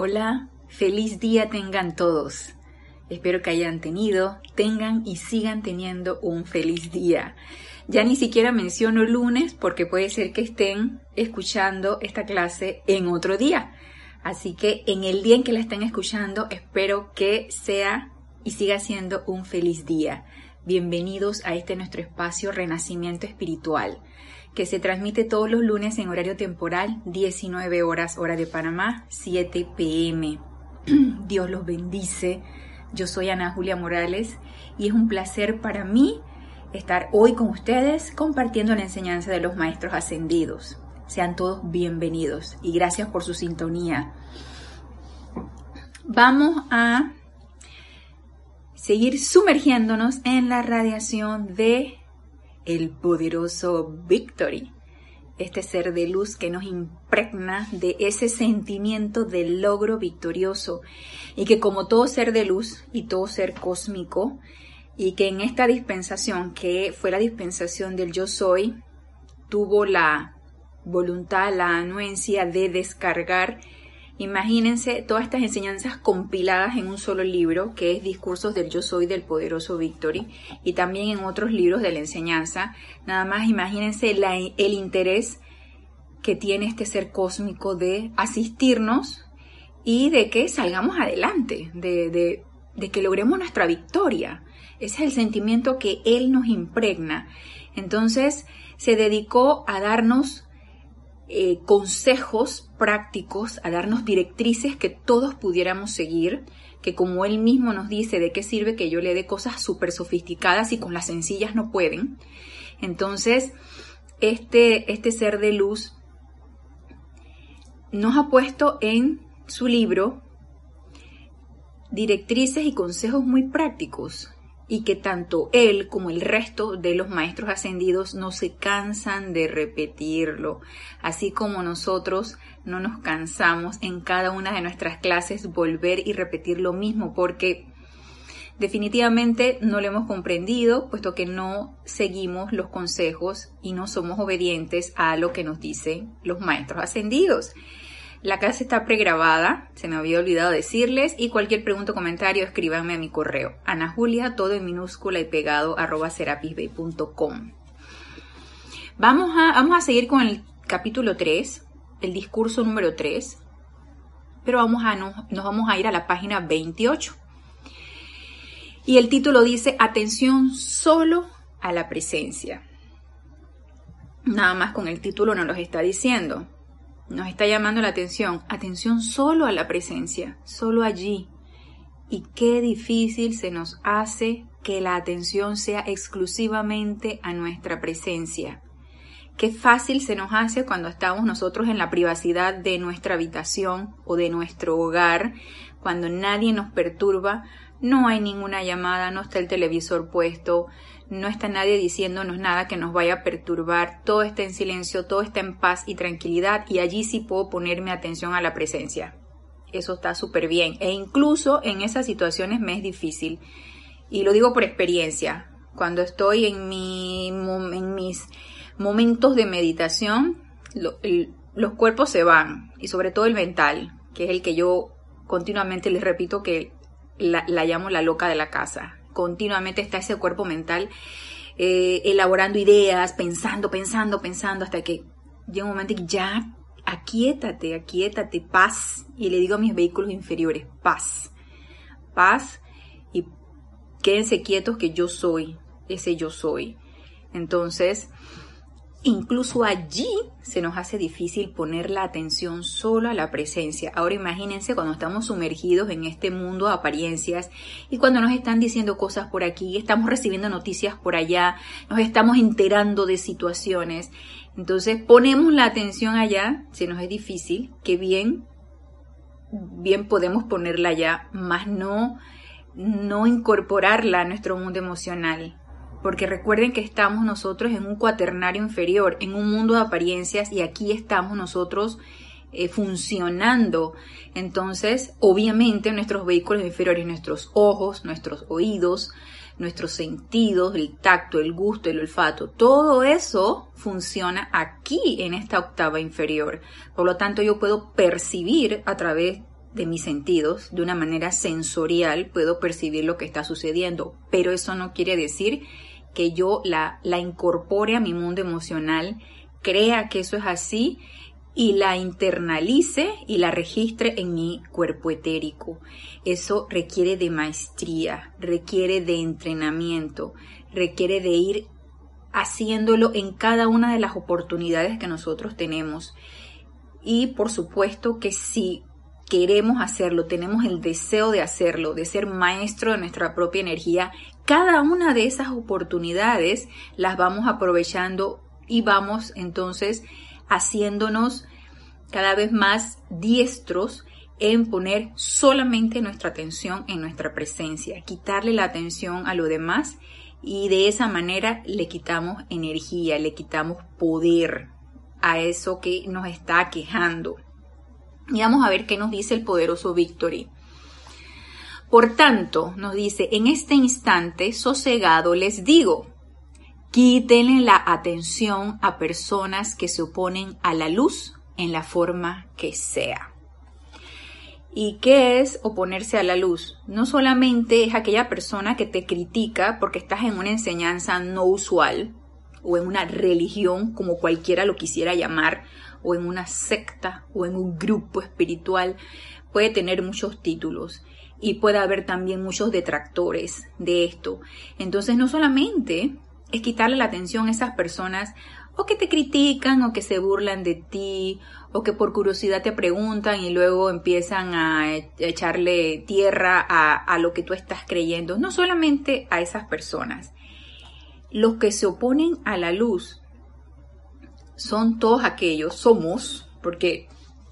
Hola, feliz día tengan todos. Espero que hayan tenido, tengan y sigan teniendo un feliz día. Ya ni siquiera menciono lunes porque puede ser que estén escuchando esta clase en otro día. Así que en el día en que la estén escuchando, espero que sea y siga siendo un feliz día. Bienvenidos a este nuestro espacio Renacimiento Espiritual que se transmite todos los lunes en horario temporal, 19 horas hora de Panamá, 7 pm. Dios los bendice. Yo soy Ana Julia Morales y es un placer para mí estar hoy con ustedes compartiendo la enseñanza de los maestros ascendidos. Sean todos bienvenidos y gracias por su sintonía. Vamos a seguir sumergiéndonos en la radiación de el poderoso Victory, este ser de luz que nos impregna de ese sentimiento de logro victorioso. Y que como todo ser de luz y todo ser cósmico, y que en esta dispensación, que fue la dispensación del yo soy, tuvo la voluntad, la anuencia de descargar Imagínense todas estas enseñanzas compiladas en un solo libro, que es Discursos del Yo Soy del Poderoso Victory, y también en otros libros de la enseñanza. Nada más imagínense el interés que tiene este ser cósmico de asistirnos y de que salgamos adelante, de, de que logremos nuestra victoria. Ese es el sentimiento que Él nos impregna. Entonces se dedicó a darnos eh, consejos prácticos, a darnos directrices que todos pudiéramos seguir, que como él mismo nos dice, ¿de qué sirve que yo le dé cosas súper sofisticadas y con las sencillas no pueden? Entonces, este, este ser de luz nos ha puesto en su libro directrices y consejos muy prácticos y que tanto él como el resto de los maestros ascendidos no se cansan de repetirlo, así como nosotros no nos cansamos en cada una de nuestras clases volver y repetir lo mismo, porque definitivamente no lo hemos comprendido, puesto que no seguimos los consejos y no somos obedientes a lo que nos dicen los maestros ascendidos. La clase está pregrabada, se me había olvidado decirles, y cualquier pregunta o comentario escríbanme a mi correo, Ana Julia, todo en minúscula y pegado, arroba serapisbay.com. Vamos a, vamos a seguir con el capítulo 3, el discurso número 3, pero vamos a, nos vamos a ir a la página 28. Y el título dice, atención solo a la presencia. Nada más con el título nos lo está diciendo nos está llamando la atención. Atención solo a la presencia, solo allí. Y qué difícil se nos hace que la atención sea exclusivamente a nuestra presencia. Qué fácil se nos hace cuando estamos nosotros en la privacidad de nuestra habitación o de nuestro hogar, cuando nadie nos perturba, no hay ninguna llamada, no está el televisor puesto, no está nadie diciéndonos nada que nos vaya a perturbar, todo está en silencio, todo está en paz y tranquilidad y allí sí puedo ponerme atención a la presencia. Eso está súper bien e incluso en esas situaciones me es difícil y lo digo por experiencia. Cuando estoy en, mi, en mis momentos de meditación, los cuerpos se van y sobre todo el mental, que es el que yo continuamente les repito que la, la llamo la loca de la casa continuamente está ese cuerpo mental eh, elaborando ideas, pensando, pensando, pensando, hasta que llega un momento que ya aquietate, aquietate, paz. Y le digo a mis vehículos inferiores, paz, paz y quédense quietos que yo soy, ese yo soy. Entonces, Incluso allí se nos hace difícil poner la atención solo a la presencia. Ahora imagínense cuando estamos sumergidos en este mundo de apariencias y cuando nos están diciendo cosas por aquí, estamos recibiendo noticias por allá, nos estamos enterando de situaciones. Entonces ponemos la atención allá, se nos es difícil, que bien, bien podemos ponerla allá, más no, no incorporarla a nuestro mundo emocional porque recuerden que estamos nosotros en un cuaternario inferior, en un mundo de apariencias y aquí estamos nosotros eh, funcionando. Entonces, obviamente nuestros vehículos inferiores, nuestros ojos, nuestros oídos, nuestros sentidos, el tacto, el gusto, el olfato, todo eso funciona aquí en esta octava inferior. Por lo tanto, yo puedo percibir a través de mis sentidos, de una manera sensorial, puedo percibir lo que está sucediendo, pero eso no quiere decir que yo la, la incorpore a mi mundo emocional, crea que eso es así y la internalice y la registre en mi cuerpo etérico. Eso requiere de maestría, requiere de entrenamiento, requiere de ir haciéndolo en cada una de las oportunidades que nosotros tenemos. Y por supuesto que si queremos hacerlo, tenemos el deseo de hacerlo, de ser maestro de nuestra propia energía, cada una de esas oportunidades las vamos aprovechando y vamos entonces haciéndonos cada vez más diestros en poner solamente nuestra atención en nuestra presencia, quitarle la atención a lo demás y de esa manera le quitamos energía, le quitamos poder a eso que nos está quejando. Y vamos a ver qué nos dice el poderoso Victory. Por tanto, nos dice, en este instante sosegado les digo, quítenle la atención a personas que se oponen a la luz en la forma que sea. ¿Y qué es oponerse a la luz? No solamente es aquella persona que te critica porque estás en una enseñanza no usual o en una religión como cualquiera lo quisiera llamar o en una secta o en un grupo espiritual. Puede tener muchos títulos y puede haber también muchos detractores de esto. Entonces no solamente es quitarle la atención a esas personas o que te critican o que se burlan de ti o que por curiosidad te preguntan y luego empiezan a echarle tierra a, lo que tú estás creyendo. No solamente a esas personas. Los que se oponen a la luz son todos aquellos, somos, porque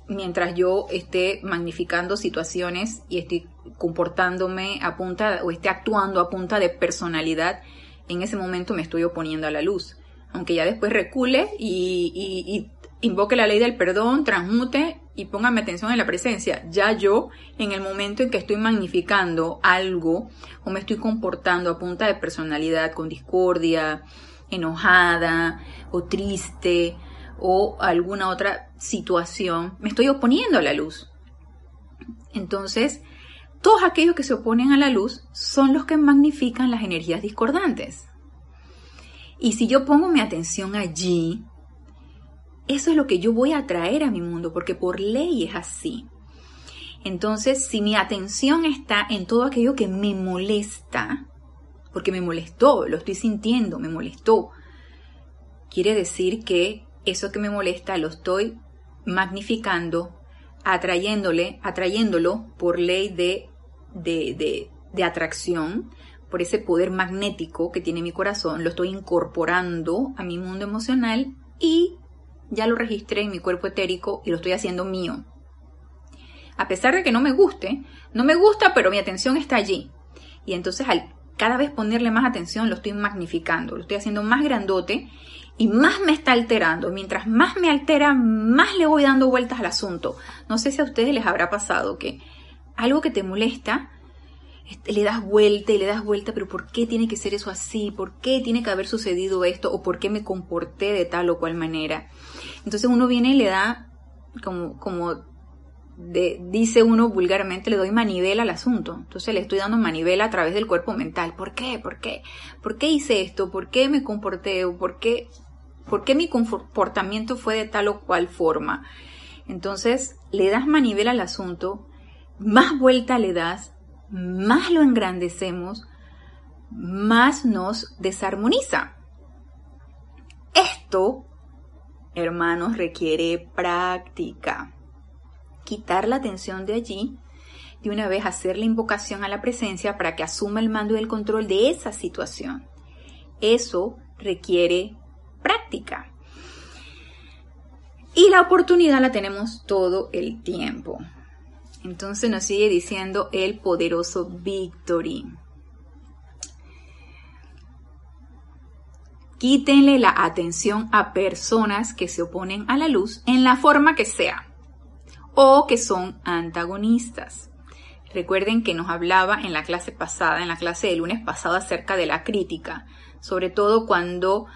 mientras yo esté magnificando situaciones y esté comportándome a punta o esté actuando a punta de personalidad, en ese momento me estoy oponiendo a la luz. Aunque ya después recule y, invoque la ley del perdón, transmute y póngame atención en la presencia. Ya yo, en el momento en que estoy magnificando algo o me estoy comportando a punta de personalidad con discordia, enojada o triste o alguna otra situación, me estoy oponiendo a la luz. Entonces, todos aquellos que se oponen a la luz son los que magnifican las energías discordantes. Y si yo pongo mi atención allí, eso es lo que yo voy a traer a mi mundo, porque por ley es así. Entonces, si mi atención está en todo aquello que me molesta, porque me molestó, lo estoy sintiendo, me molestó, quiere decir que eso que me molesta lo estoy magnificando, atrayéndole, atrayéndolo por ley de, de, de atracción, por ese poder magnético que tiene mi corazón, lo estoy incorporando a mi mundo emocional y ya lo registré en mi cuerpo etérico y lo estoy haciendo mío. A pesar de que no me guste, no me gusta, pero mi atención está allí. Y entonces al cada vez ponerle más atención lo estoy magnificando, lo estoy haciendo más grandote y más me está alterando. Mientras más me altera, más le voy dando vueltas al asunto. No sé si a ustedes les habrá pasado que algo que te molesta, este, le das vuelta y le das vuelta, pero ¿por qué tiene que ser eso así? ¿Por qué tiene que haber sucedido esto? ¿O por qué me comporté de tal o cual manera? Entonces uno viene y le da, como, como dice uno vulgarmente, le doy manivela al asunto. Entonces le estoy dando manivela a través del cuerpo mental. ¿Por qué? ¿Por qué? ¿Por qué hice esto? ¿Por qué me comporté? ¿Por qué, por qué mi comportamiento fue de tal o cual forma? Entonces le das manivela al asunto, más vuelta le das, más lo engrandecemos, más nos desarmoniza. Esto, hermanos, requiere práctica. Quitar la atención de allí, de una vez hacer la invocación a la presencia para que asuma el mando y el control de esa situación. Eso requiere práctica. Y la oportunidad la tenemos todo el tiempo. Entonces nos sigue diciendo el poderoso Victory. Quítenle la atención a personas que se oponen a la luz en la forma que sea o que son antagonistas. Recuerden que nos hablaba en la clase pasada, en la clase del lunes pasado, acerca de la crítica, sobre todo cuando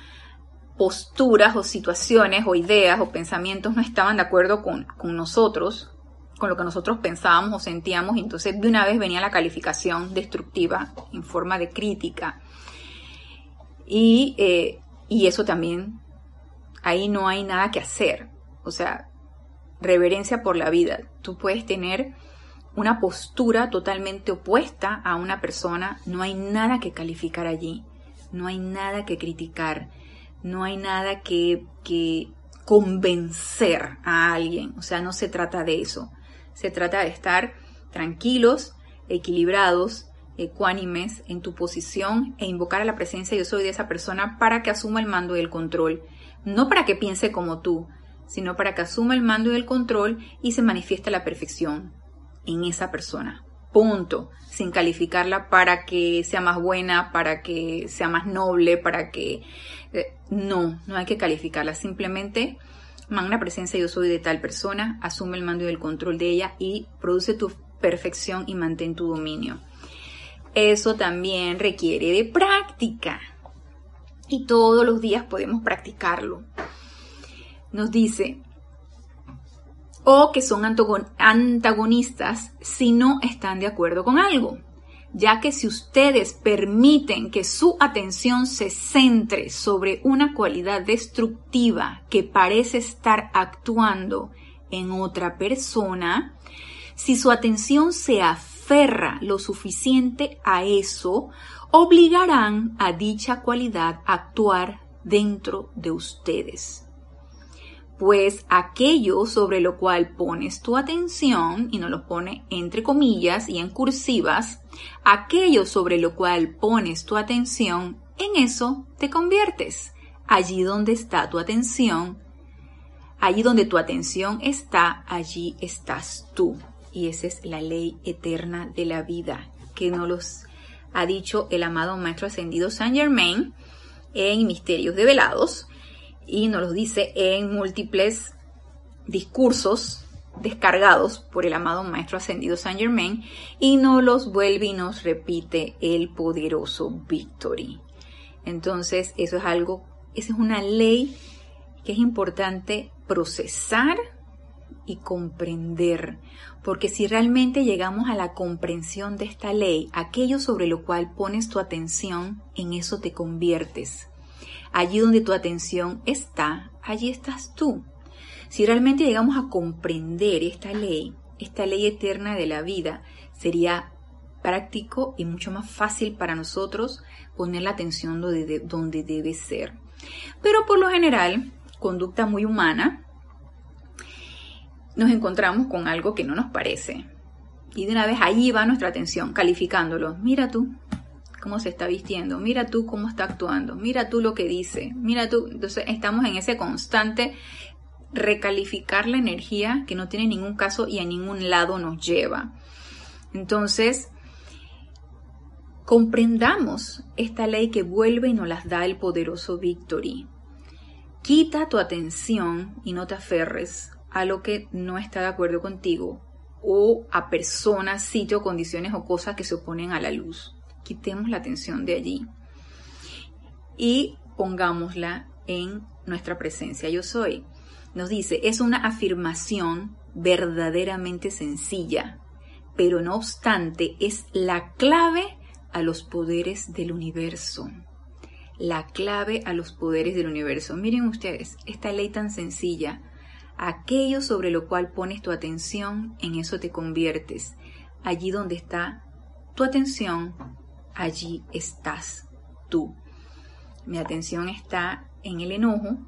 posturas o situaciones o ideas o pensamientos no estaban de acuerdo con, con nosotros con lo que nosotros pensábamos o sentíamos entonces de una vez venía la calificación destructiva en forma de crítica. Y, eh, y eso también, ahí no hay nada que hacer. O sea, reverencia por la vida. Tú puedes tener una postura totalmente opuesta a una persona, no hay nada que calificar allí, no hay nada que criticar, no hay nada que, que convencer a alguien. O sea, no se trata de eso. Se trata de estar tranquilos, equilibrados, ecuánimes en tu posición e invocar a la presencia yo soy de esa persona para que asuma el mando y el control. No para que piense como tú, sino para que asuma el mando y el control y se manifieste la perfección en esa persona. Punto. Sin calificarla para que sea más buena, para que sea más noble, para que... Eh, no, no hay que calificarla. Simplemente magna presencia yo soy de tal persona, asume el mando y el control de ella y produce tu perfección y mantén tu dominio. Eso también requiere de práctica. Y todos los días podemos practicarlo. Nos dice, o que son antagonistas si no están de acuerdo con algo ya que si ustedes permiten que su atención se centre sobre una cualidad destructiva que parece estar actuando en otra persona, si su atención se aferra lo suficiente a eso, obligarán a dicha cualidad a actuar dentro de ustedes pues aquello sobre lo cual pones tu atención, y no lo pone entre comillas y en cursivas, aquello sobre lo cual pones tu atención, en eso te conviertes. Allí donde está tu atención, allí donde tu atención está, allí estás tú. Y esa es la ley eterna de la vida que nos los ha dicho el amado Maestro Ascendido Saint Germain en Misterios Develados y nos lo dice en múltiples discursos descargados por el amado Maestro Ascendido Saint Germain y nos los vuelve y nos repite el poderoso Victory. Entonces, eso es algo, esa es una ley que es importante procesar y comprender, porque si realmente llegamos a la comprensión de esta ley, aquello sobre lo cual pones tu atención, en eso te conviertes. Allí donde tu atención está, allí estás tú. Si realmente llegamos a comprender esta ley, esta ley eterna de la vida, sería práctico y mucho más fácil para nosotros poner la atención donde, debe ser. Pero por lo general, conducta muy humana, nos encontramos con algo que no nos parece. Y de una vez allí va nuestra atención, calificándolo. Mira tú, cómo se está vistiendo, mira tú cómo está actuando, mira tú lo que dice, mira tú. Entonces estamos en ese constante recalificar la energía que no tiene ningún caso y a ningún lado nos lleva. Entonces, comprendamos esta ley que vuelve y nos las da el poderoso Victory. Quita tu atención y no te aferres a lo que no está de acuerdo contigo o a personas, sitios, condiciones o cosas que se oponen a la luz quitemos la atención de allí y pongámosla en nuestra presencia. Yo soy. Nos dice, es una afirmación verdaderamente sencilla, pero no obstante es la clave a los poderes del universo. La clave a los poderes del universo. Miren ustedes, esta ley tan sencilla, aquello sobre lo cual pones tu atención, en eso te conviertes. Allí donde está tu atención, allí estás tú. Mi atención está en el enojo,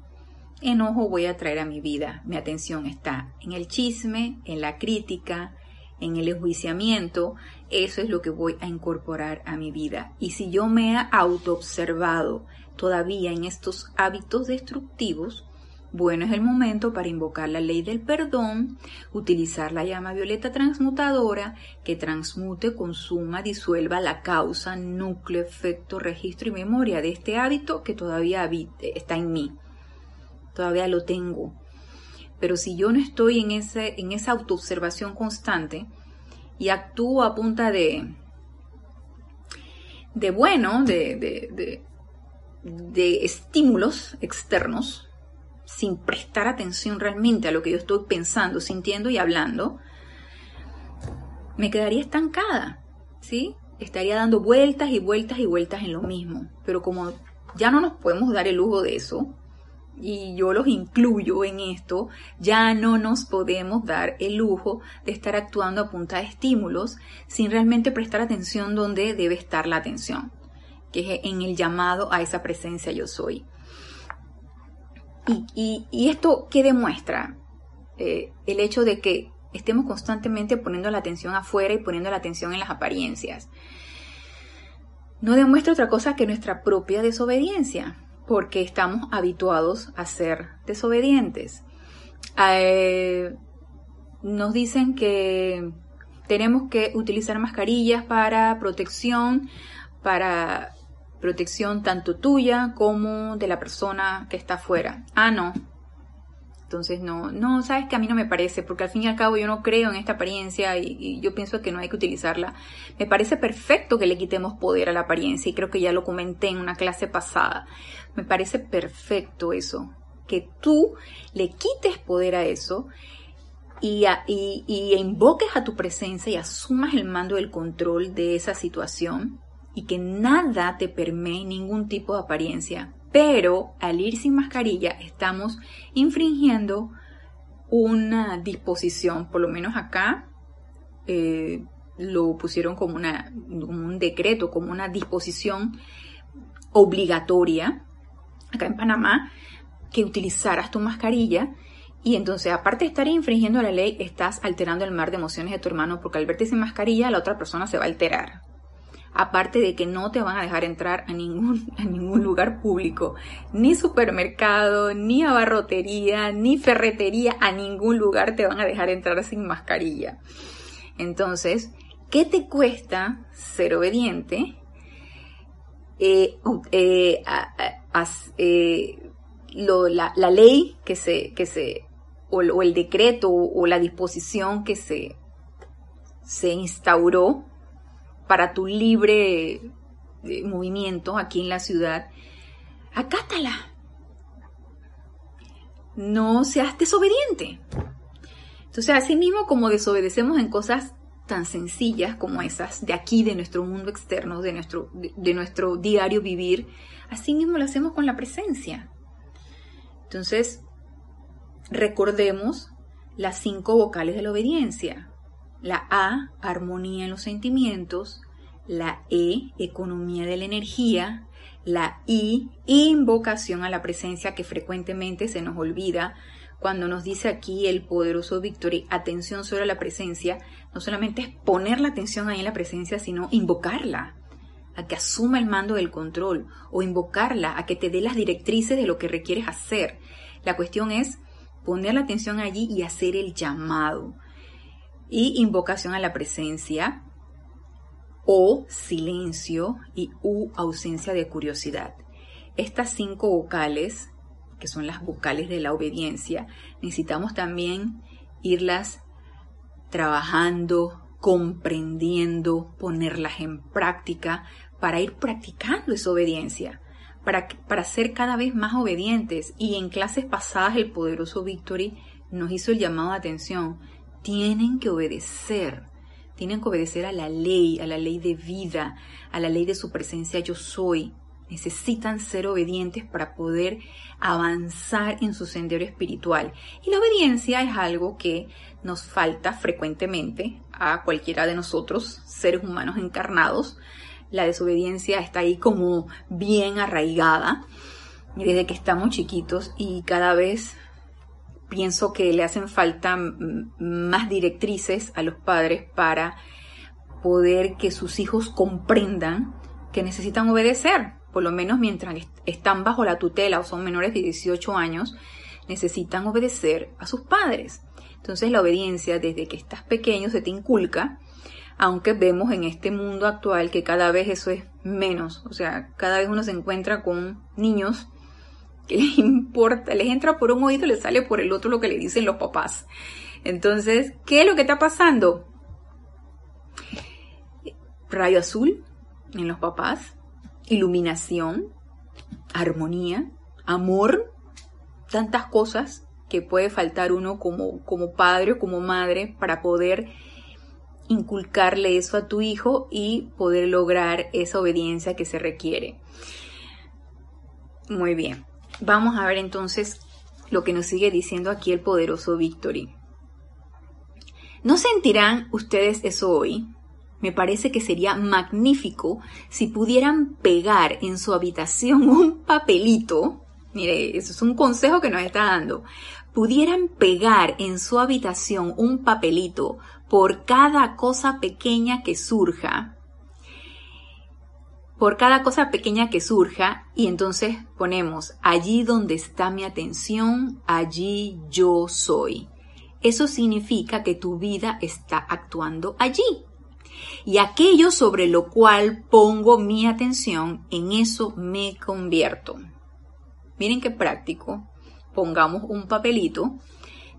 enojo voy a traer a mi vida. Mi atención está en el chisme, en la crítica, en el enjuiciamiento. Eso es lo que voy a incorporar a mi vida. Y si yo me he autoobservado todavía en estos hábitos destructivos, bueno, es el momento para invocar la ley del perdón, utilizar la llama violeta transmutadora que transmute, consuma, disuelva la causa, núcleo, efecto, registro y memoria de este hábito que todavía está en mí. Todavía lo tengo. Pero si yo no estoy en, ese, en esa autoobservación constante y actúo a punta de, de bueno, de, de, de estímulos externos, sin prestar atención realmente a lo que yo estoy pensando, sintiendo y hablando, me quedaría estancada, ¿sí? Estaría dando vueltas y vueltas y vueltas en lo mismo. Pero como ya no nos podemos dar el lujo de eso, y yo los incluyo en esto, ya no nos podemos dar el lujo de estar actuando a punta de estímulos sin realmente prestar atención donde debe estar la atención, que es en el llamado a esa presencia yo soy. ¿Y, esto qué demuestra? Eh, el hecho de que estemos constantemente poniendo la atención afuera y poniendo la atención en las apariencias. No demuestra otra cosa que nuestra propia desobediencia porque estamos habituados a ser desobedientes. Eh, nos dicen que tenemos que utilizar mascarillas para protección, para protección tanto tuya como de la persona que está afuera. Ah, no, entonces, no, no, sabes que a mí no me parece, porque al fin y al cabo yo no creo en esta apariencia y, yo pienso que no hay que utilizarla. Me parece perfecto que le quitemos poder a la apariencia y creo que ya lo comenté en una clase pasada. Me parece perfecto eso, que tú le quites poder a eso y, y, invoques a tu presencia y asumas el mando del control de esa situación y que nada te permee ningún tipo de apariencia. Pero al ir sin mascarilla estamos infringiendo una disposición, por lo menos acá eh, lo pusieron como, una, como un decreto, como una disposición obligatoria, acá en Panamá, que utilizaras tu mascarilla. Y entonces, aparte de estar infringiendo la ley, estás alterando el mar de emociones de tu hermano porque al verte sin mascarilla, la otra persona se va a alterar aparte de que no te van a dejar entrar a ningún, a ningún lugar público, ni supermercado, ni abarrotería, ni ferretería, a ningún lugar te van a dejar entrar sin mascarilla. Entonces, ¿qué te cuesta ser obediente? Eh, eh, eh, la, ley que se, que se o, el decreto o la disposición que se, se instauró para tu libre eh, movimiento aquí en la ciudad, acátala. No seas desobediente. Entonces, así mismo como desobedecemos en cosas tan sencillas como esas de aquí, de nuestro mundo externo, de nuestro, de nuestro diario vivir, así mismo lo hacemos con la presencia. Entonces, recordemos las cinco vocales de la obediencia. La A, armonía en los sentimientos. La E, economía de la energía. La I, invocación a la presencia que frecuentemente se nos olvida cuando nos dice aquí el poderoso Victory, atención sobre la presencia, no solamente es poner la atención ahí en la presencia, sino invocarla a que asuma el mando del control o invocarla a que te dé las directrices de lo que requieres hacer. La cuestión es poner la atención allí y hacer el llamado y invocación a la presencia, o silencio y u ausencia de curiosidad. Estas cinco vocales, que son las vocales de la obediencia, necesitamos también irlas trabajando, comprendiendo, ponerlas en práctica para ir practicando esa obediencia, para, para ser cada vez más obedientes. Y en clases pasadas el poderoso Victory nos hizo el llamado de atención tienen que obedecer, tienen que obedecer a la ley, a la ley de vida, a la ley de su presencia yo soy. Necesitan ser obedientes para poder avanzar en su sendero espiritual. Y la obediencia es algo que nos falta frecuentemente a cualquiera de nosotros, seres humanos encarnados. La desobediencia está ahí como bien arraigada desde que estamos chiquitos y cada vez pienso que le hacen falta más directrices a los padres para poder que sus hijos comprendan que necesitan obedecer, por lo menos mientras están bajo la tutela o son menores de 18 años, necesitan obedecer a sus padres. Entonces la obediencia desde que estás pequeño se te inculca, aunque vemos en este mundo actual que cada vez eso es menos, o sea, cada vez uno se encuentra con niños ¿Qué les importa? Les entra por un oído y les sale por el otro lo que le dicen los papás. Entonces, ¿qué es lo que está pasando? Rayo azul en los papás, iluminación, armonía, amor, tantas cosas que puede faltar uno como, como padre o como madre para poder inculcarle eso a tu hijo y poder lograr esa obediencia que se requiere. Muy bien, vamos a ver entonces lo que nos sigue diciendo aquí el poderoso Victory. ¿No sentirán ustedes eso hoy? Me parece que sería magnífico si pudieran pegar en su habitación un papelito. Mire, eso es un consejo que nos está dando. Pudieran pegar en su habitación un papelito por cada cosa pequeña que surja. Por cada cosa pequeña que surja y entonces ponemos allí donde está mi atención, allí yo soy. Eso significa que tu vida está actuando allí y aquello sobre lo cual pongo mi atención, en eso me convierto. Miren qué práctico. Pongamos un papelito,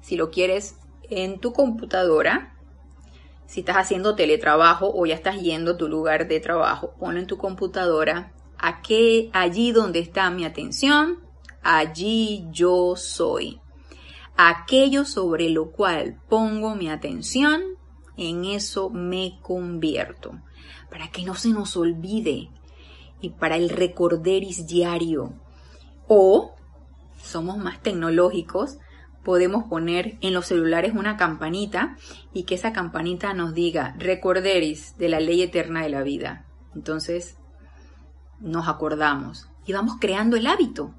si lo quieres en tu computadora, si estás haciendo teletrabajo o ya estás yendo a tu lugar de trabajo, ponlo en tu computadora. Aquí, allí donde está mi atención, allí yo soy. Aquello sobre lo cual pongo mi atención, en eso me convierto, para que no se nos olvide y para el recorderis diario. O, somos más tecnológicos, podemos poner en los celulares una campanita y que esa campanita nos diga recorderis de la ley eterna de la vida. Entonces, nos acordamos y vamos creando el hábito.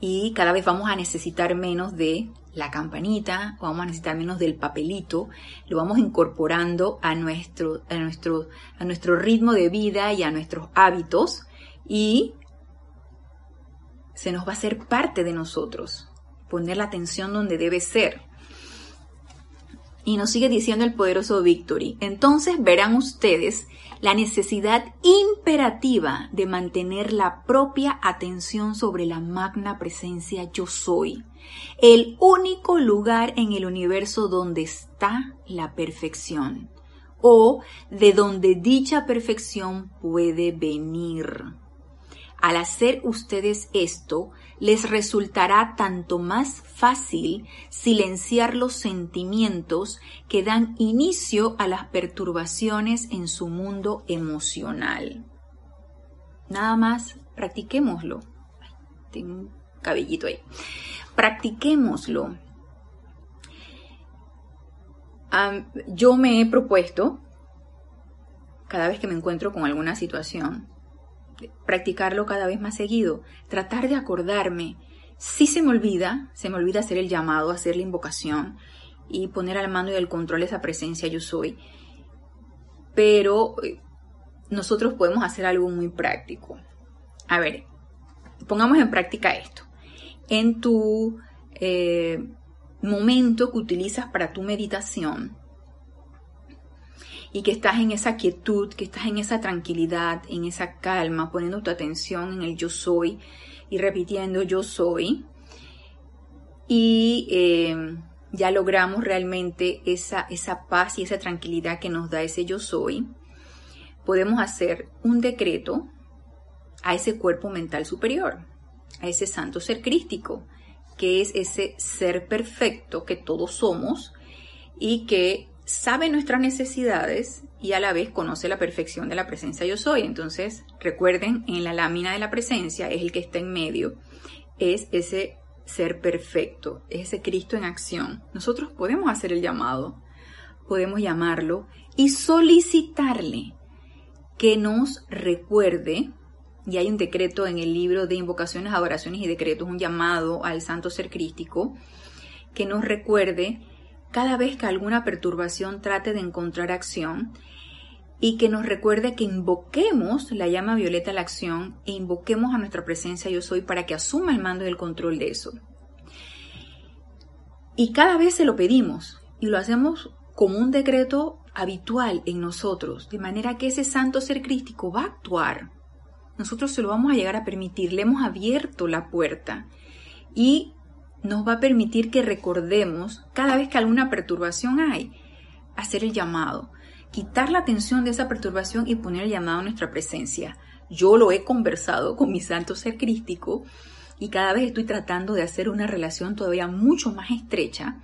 Y cada vez vamos a necesitar menos de la campanita, o vamos a necesitar menos del papelito, lo vamos incorporando a nuestro, a nuestro, a nuestro ritmo de vida y a nuestros hábitos y se nos va a hacer parte de nosotros, poner la atención donde debe ser. Y nos sigue diciendo el poderoso Victory. Entonces verán ustedes la necesidad imperativa de mantener la propia atención sobre la magna presencia yo soy, el único lugar en el universo donde está la perfección o de donde dicha perfección puede venir. Al hacer ustedes esto, les resultará tanto más fácil silenciar los sentimientos que dan inicio a las perturbaciones en su mundo emocional. Nada más, practiquémoslo. Tengo un cabellito ahí. Practiquémoslo. yo me he propuesto, cada vez que me encuentro con alguna situación, practicarlo cada vez más seguido, tratar de acordarme. Si se me olvida, se me olvida hacer el llamado, hacer la invocación y poner al mando y al control esa presencia yo soy. Pero eh, nosotros podemos hacer algo muy práctico. A ver, pongamos en práctica esto. En tu eh, momento que utilizas para tu meditación, y que estás en esa quietud, que estás en esa tranquilidad, en esa calma, poniendo tu atención en el yo soy y repitiendo yo soy. Y eh, ya logramos realmente esa, esa paz y esa tranquilidad que nos da ese yo soy. Podemos hacer un decreto a ese cuerpo mental superior, a ese santo ser crístico, que es ese ser perfecto que todos somos y que sabe nuestras necesidades y a la vez conoce la perfección de la presencia yo soy. Entonces, recuerden, en la lámina de la presencia es el que está en medio, es ese ser perfecto, es ese Cristo en acción. Nosotros podemos hacer el llamado, podemos llamarlo y solicitarle que nos recuerde, y hay un decreto en el libro de invocaciones, adoraciones y decretos, un llamado al santo ser crístico, que nos recuerde cada vez que alguna perturbación trate de encontrar acción y que nos recuerde que invoquemos la llama violeta a la acción e invoquemos a nuestra presencia yo soy para que asuma el mando y el control de eso. Y cada vez se lo pedimos y lo hacemos como un decreto habitual en nosotros, de manera que ese santo ser crístico va a actuar. Nosotros se lo vamos a llegar a permitir, le hemos abierto la puerta y nos va a permitir que recordemos cada vez que alguna perturbación hay, hacer el llamado, quitar la atención de esa perturbación y poner el llamado a nuestra presencia. Yo lo he conversado con mi santo ser crístico y cada vez estoy tratando de hacer una relación todavía mucho más estrecha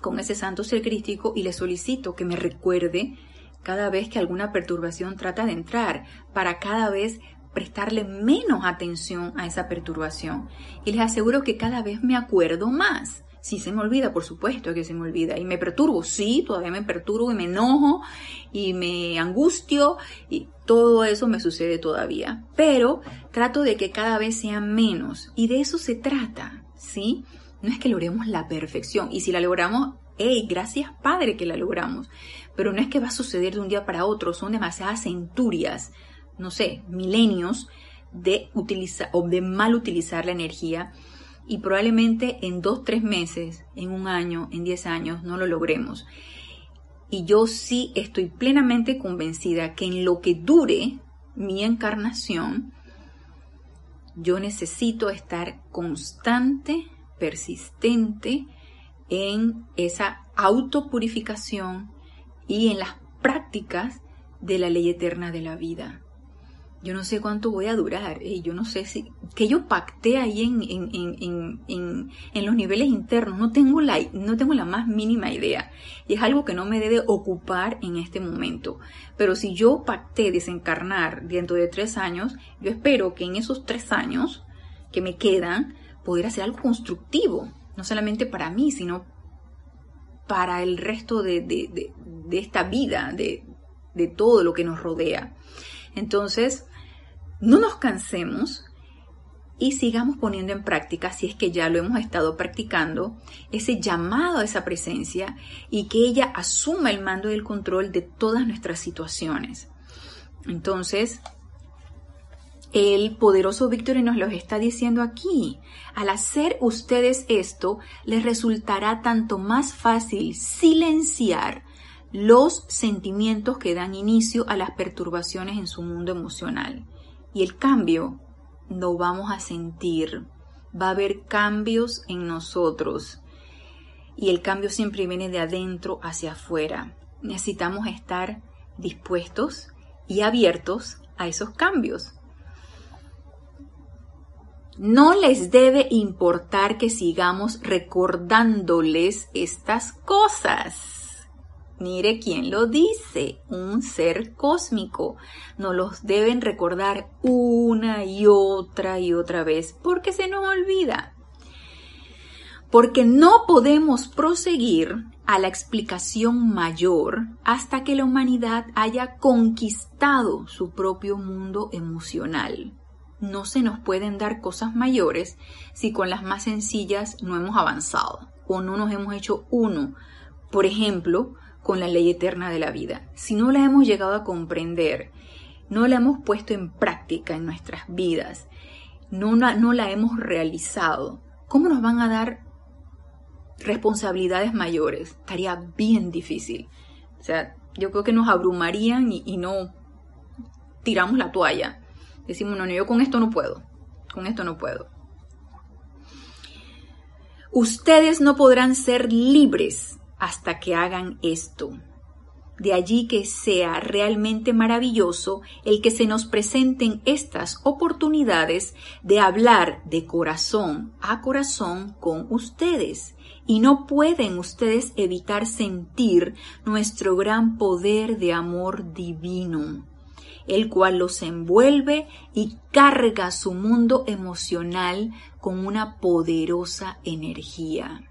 con ese santo ser crístico y le solicito que me recuerde cada vez que alguna perturbación trata de entrar, para cada vez prestarle menos atención a esa perturbación. Y les aseguro que cada vez me acuerdo más. Si se me olvida, por supuesto que se me olvida. Y me perturbo, sí, todavía me perturbo y me enojo y me angustio y todo eso me sucede todavía. Pero trato de que cada vez sea menos. Y de eso se trata, ¿sí? No es que logremos la perfección. Y si la logramos, hey, gracias Padre que la logramos. Pero no es que va a suceder de un día para otro. Son demasiadas centurias, no sé, milenios de utilizar o de mal utilizar la energía y probablemente en dos, tres meses, en un año, en diez años, no lo logremos. Y yo sí estoy plenamente convencida que en lo que dure mi encarnación, yo necesito estar constante, persistente en esa autopurificación y en las prácticas de la ley eterna de la vida yo no sé cuánto voy a durar, y yo no sé si, que yo pacté ahí en, en, los niveles internos, no tengo, la, no tengo la más mínima idea, y es algo que no me debe ocupar en este momento, pero si yo pacté desencarnar dentro de tres años, yo espero que en esos tres años que me quedan, poder hacer algo constructivo, no solamente para mí, sino para el resto de, de, de esta vida, de, de todo lo que nos rodea. Entonces, no nos cansemos y sigamos poniendo en práctica, si es que ya lo hemos estado practicando, ese llamado a esa presencia y que ella asuma el mando y el control de todas nuestras situaciones. Entonces, el poderoso Víctor nos lo está diciendo aquí. Al hacer ustedes esto, les resultará tanto más fácil silenciar los sentimientos que dan inicio a las perturbaciones en su mundo emocional y el cambio lo vamos a sentir. Va a haber cambios en nosotros. Y el cambio siempre viene de adentro hacia afuera. Necesitamos estar dispuestos y abiertos a esos cambios. No les debe importar que sigamos recordándoles estas cosas. Mire quién lo dice, un ser cósmico. Nos los deben recordar una y otra y otra vez porque se nos olvida. Porque no podemos proseguir a la explicación mayor hasta que la humanidad haya conquistado su propio mundo emocional. No se nos pueden dar cosas mayores si con las más sencillas no hemos avanzado o no nos hemos hecho uno. Por ejemplo, con la ley eterna de la vida. Si no la hemos llegado a comprender, no la hemos puesto en práctica en nuestras vidas, no, no la hemos realizado, ¿cómo nos van a dar responsabilidades mayores? Estaría bien difícil. O sea, yo creo que nos abrumarían y, y no tiramos la toalla. Decimos, no, no, yo con esto no puedo, con esto no puedo. Ustedes no podrán ser libres hasta que hagan esto. De allí que sea realmente maravilloso el que se nos presenten estas oportunidades de hablar de corazón a corazón con ustedes. Y no pueden ustedes evitar sentir nuestro gran poder de amor divino, el cual los envuelve y carga su mundo emocional con una poderosa energía.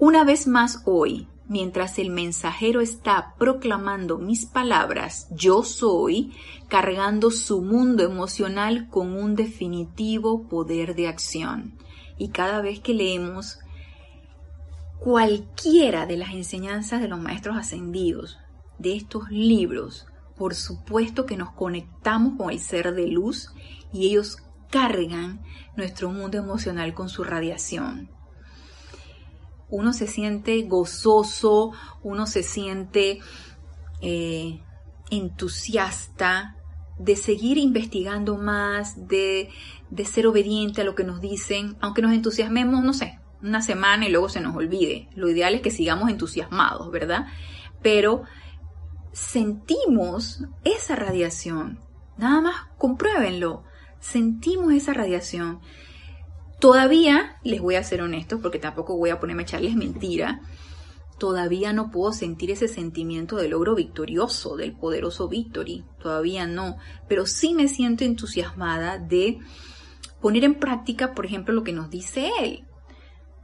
Una vez más hoy, mientras el mensajero está proclamando mis palabras, yo soy, cargando su mundo emocional con un definitivo poder de acción. Y cada vez que leemos cualquiera de las enseñanzas de los maestros ascendidos, de estos libros, por supuesto que nos conectamos con el ser de luz y ellos cargan nuestro mundo emocional con su radiación uno se siente gozoso, uno se siente eh, entusiasta de seguir investigando más, de, de ser obediente a lo que nos dicen, aunque nos entusiasmemos, no sé, una semana y luego se nos olvide. Lo ideal es que sigamos entusiasmados, ¿verdad? Pero sentimos esa radiación. Nada más compruébenlo. Sentimos esa radiación. Todavía, les voy a ser honesto, porque tampoco voy a ponerme a echarles mentira, todavía no puedo sentir ese sentimiento de logro victorioso, del poderoso Victory, todavía no, pero sí me siento entusiasmada de poner en práctica, por ejemplo, lo que nos dice él.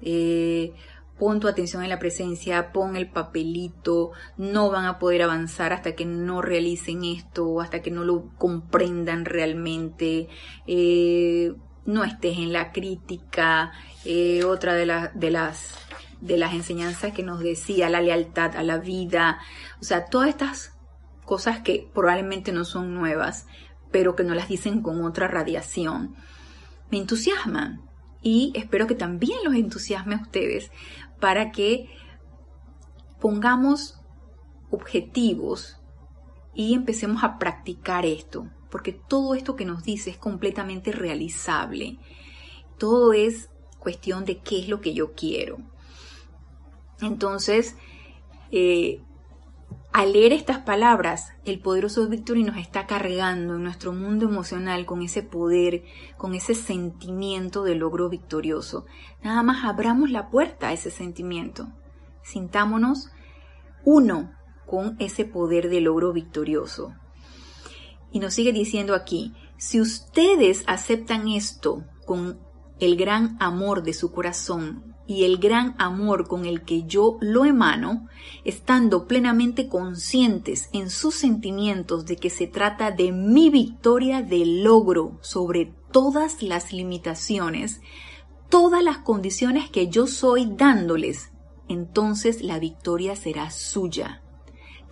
Eh, pon tu atención en la presencia, pon el papelito, no van a poder avanzar hasta que no realicen esto, hasta que no lo comprendan realmente, eh, no estés en la crítica, eh, otra de, de, las, de las enseñanzas que nos decía, la lealtad a la vida, o sea, todas estas cosas que probablemente no son nuevas, pero que nos las dicen con otra radiación, me entusiasman y espero que también los entusiasme a ustedes para que pongamos objetivos y empecemos a practicar esto, porque todo esto que nos dice es completamente realizable. Todo es cuestión de qué es lo que yo quiero. Entonces, eh, al leer estas palabras, el poderoso Victory nos está cargando en nuestro mundo emocional con ese poder, con ese sentimiento de logro victorioso. Nada más abramos la puerta a ese sentimiento. Sintámonos uno con ese poder de logro victorioso. Y nos sigue diciendo aquí, si ustedes aceptan esto con el gran amor de su corazón y el gran amor con el que yo lo emano, estando plenamente conscientes en sus sentimientos de que se trata de mi victoria de logro sobre todas las limitaciones, todas las condiciones que yo soy dándoles, entonces la victoria será suya.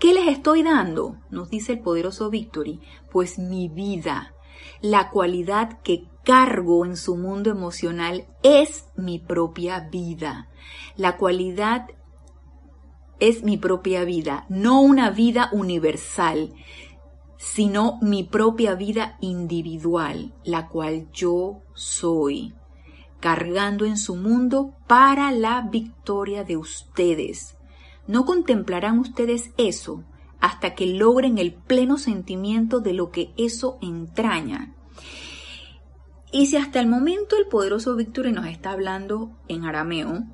¿Qué les estoy dando? Nos dice el poderoso Victory, pues mi vida, la cualidad que cargo en su mundo emocional es mi propia vida. La cualidad es mi propia vida, no una vida universal, sino mi propia vida individual, la cual yo soy, cargando en su mundo para la victoria de ustedes. No contemplarán ustedes eso hasta que logren el pleno sentimiento de lo que eso entraña. Y si hasta el momento el poderoso Víctor nos está hablando en arameo,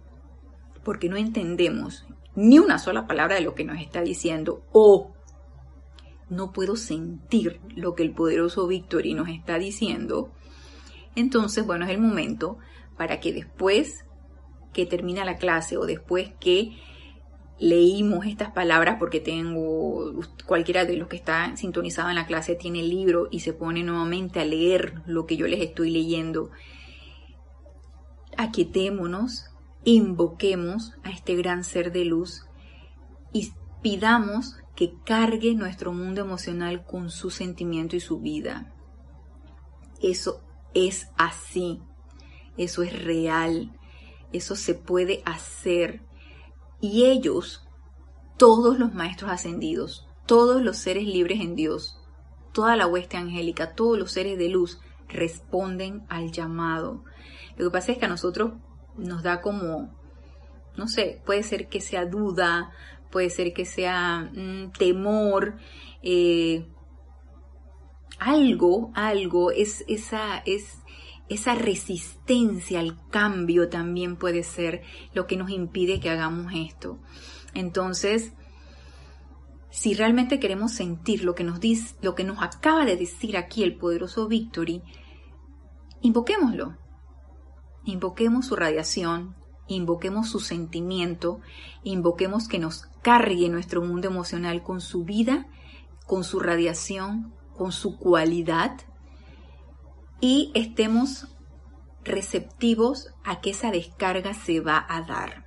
porque no entendemos ni una sola palabra de lo que nos está diciendo, o no puedo sentir lo que el poderoso Victory nos está diciendo, entonces, bueno, es el momento para que después que termina la clase o después que leímos estas palabras porque tengo, cualquiera de los que está sintonizado en la clase tiene el libro y se pone nuevamente a leer lo que yo les estoy leyendo. Aquietémonos, invoquemos a este gran ser de luz y pidamos que cargue nuestro mundo emocional con su sentimiento y su vida. Eso es así, eso es real, eso se puede hacer y ellos, todos los maestros ascendidos, todos los seres libres en Dios, toda la hueste angélica, todos los seres de luz, responden al llamado. Lo que pasa es que a nosotros nos da como, no sé, puede ser que sea duda, puede ser que sea mm, temor, eh, algo, algo, es esa, es esa resistencia al cambio también puede ser lo que nos impide que hagamos esto. Entonces, si realmente queremos sentir lo que nos dice, lo que nos acaba de decir aquí el poderoso Victory, invoquémoslo. Invoquemos su radiación, invoquemos su sentimiento, invoquemos que nos cargue nuestro mundo emocional con su vida, con su radiación, con su cualidad y estemos receptivos a que esa descarga se va a dar.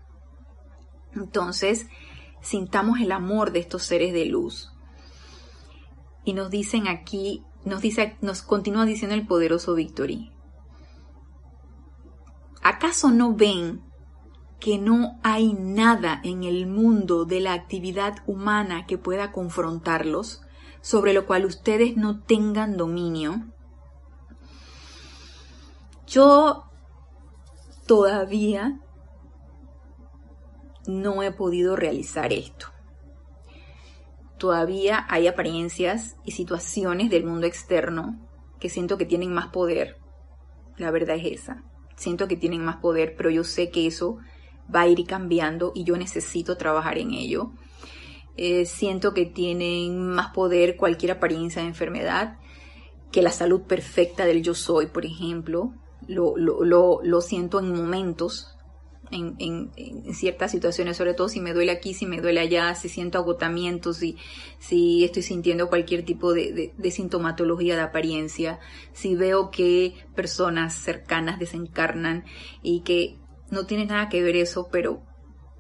Entonces, sintamos el amor de estos seres de luz. Y nos dicen aquí, nos dice, nos continúa diciendo el poderoso Victory. ¿Acaso no ven que no hay nada en el mundo de la actividad humana que pueda confrontarlos, sobre lo cual ustedes no tengan dominio? Yo todavía no he podido realizar esto. Todavía hay apariencias y situaciones del mundo externo que siento que tienen más poder. La verdad es esa. siento que tienen más poder, pero yo sé que eso va a ir cambiando y yo necesito trabajar en ello. Eh, siento que tienen más poder cualquier apariencia de enfermedad que la salud perfecta del yo soy, por ejemplo. Lo, lo, siento en momentos, en, ciertas situaciones, sobre todo si me duele aquí, si me duele allá, si siento agotamiento, si, si estoy sintiendo cualquier tipo de, sintomatología de apariencia, si veo que personas cercanas desencarnan y que no tiene nada que ver eso, pero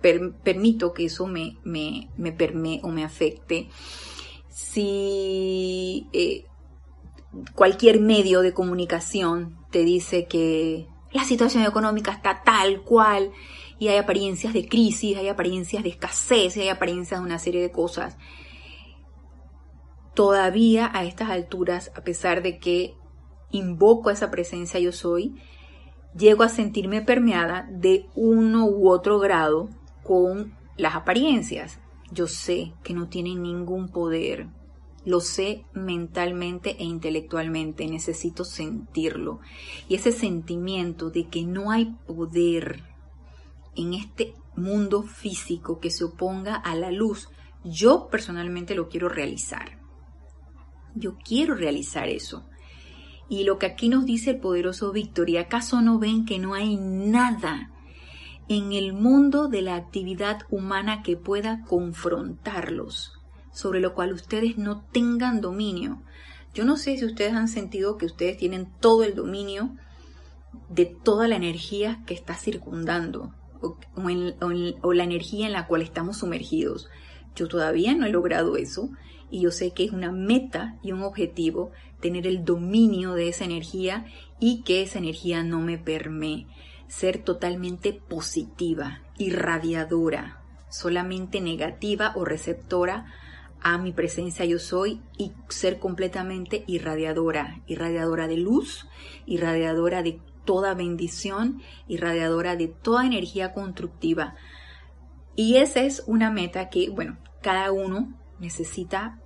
permito que eso me, me, me permee o me afecte. Si eh, cualquier medio de comunicación te dice que la situación económica está tal cual y hay apariencias de crisis, hay apariencias de escasez, hay apariencias de una serie de cosas. Todavía a estas alturas, a pesar de que invoco esa presencia yo soy, llego a sentirme permeada de uno u otro grado con las apariencias. Yo sé que no tienen ningún poder, lo sé mentalmente e intelectualmente, necesito sentirlo. Y ese sentimiento de que no hay poder en este mundo físico que se oponga a la luz, yo personalmente lo quiero realizar. Yo quiero realizar eso. Y lo que aquí nos dice el poderoso Víctor, ¿y acaso no ven que no hay nada en el mundo de la actividad humana que pueda confrontarlos, sobre lo cual ustedes no tengan dominio? Yo no sé si ustedes han sentido que ustedes tienen todo el dominio de toda la energía que está circundando o, la energía en la cual estamos sumergidos. Yo todavía no he logrado eso y yo sé que es una meta y un objetivo tener el dominio de esa energía y que esa energía no me permee ser totalmente positiva, irradiadora, solamente negativa o receptora a mi presencia yo soy y ser completamente irradiadora, irradiadora de luz, irradiadora de toda bendición, irradiadora de toda energía constructiva. Y esa es una meta que, bueno, cada uno necesita